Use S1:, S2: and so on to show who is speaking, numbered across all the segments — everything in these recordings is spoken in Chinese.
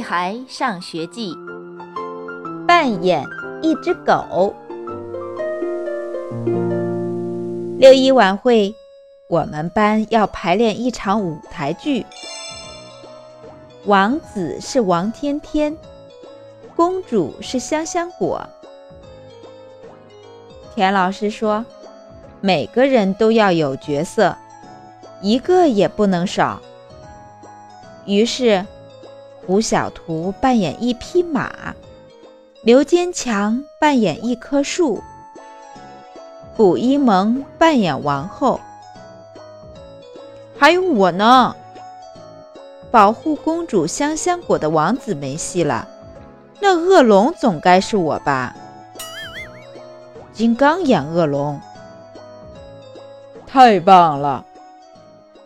S1: 孩上学记》
S2: 扮演一只狗。六一晚会，我们班要排练一场舞台剧。王子是王天天，公主是香香果。田老师说，每个人都要有角色，一个也不能少。于是，胡小图扮演一匹马，刘坚强扮演一棵树，卜一萌扮演王后，还有我呢。保护公主香香果的王子没戏了，那恶龙总该是我吧？金刚演恶龙，
S3: 太棒了！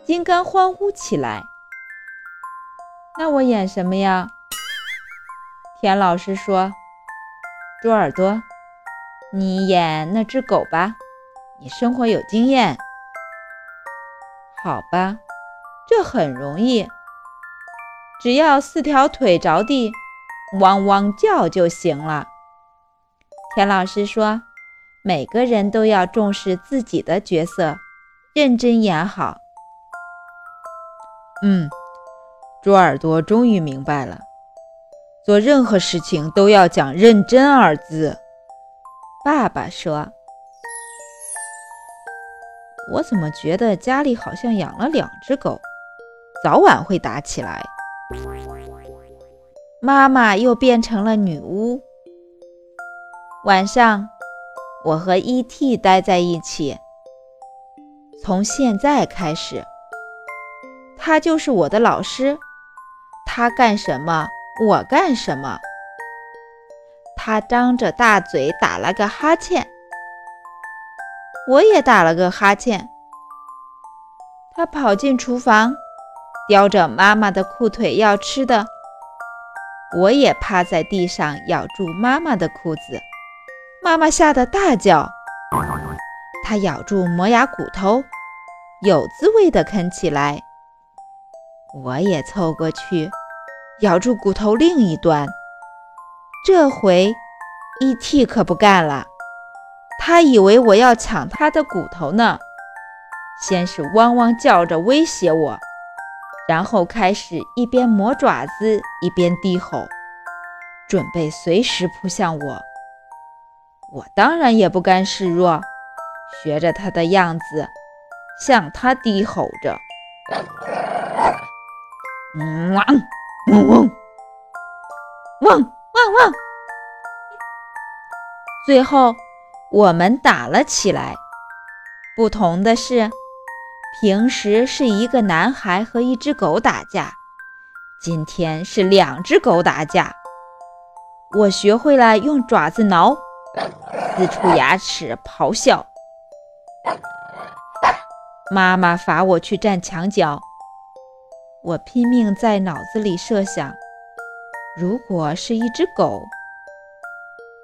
S2: 金刚欢呼起来。那我演什么呀？田老师说：“猪耳朵，你演那只狗吧，你生活有经验。”好吧，这很容易。只要四条腿着地，汪汪叫就行了。田老师说：“每个人都要重视自己的角色，认真演好。”
S3: 嗯，猪耳朵终于明白了，做任何事情都要讲“认真”二字。
S2: 爸爸说：“我怎么觉得家里好像养了两只狗，早晚会打起来？”妈妈又变成了女巫。晚上，我和 E.T. 待在一起。从现在开始，他就是我的老师。他干什么，我干什么。他张着大嘴打了个哈欠，我也打了个哈欠。他跑进厨房。叼着妈妈的裤腿要吃的，我也趴在地上咬住妈妈的裤子。妈妈吓得大叫，她咬住磨牙骨头，有滋味地啃起来。我也凑过去，咬住骨头另一端。这回，E.T. 可不干了，他以为我要抢他的骨头呢，先是汪汪叫着威胁我。然后开始一边磨爪子一边低吼，准备随时扑向我。我当然也不甘示弱，学着他的样子向他低吼着：“汪汪汪汪汪汪！”最后我们打了起来。不同的是。平时是一个男孩和一只狗打架，今天是两只狗打架。我学会了用爪子挠，呲出牙齿咆哮。妈妈罚我去站墙角，我拼命在脑子里设想：如果是一只狗，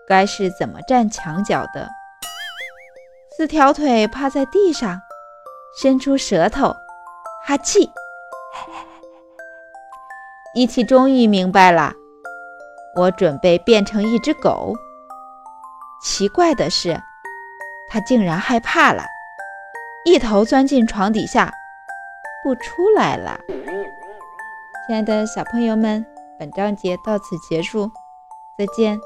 S2: 该是怎么站墙角的？四条腿趴在地上。伸出舌头，哈气！一起终于明白了，我准备变成一只狗。奇怪的是，它竟然害怕了，一头钻进床底下，不出来了。亲爱的小朋友们，本章节到此结束，再见。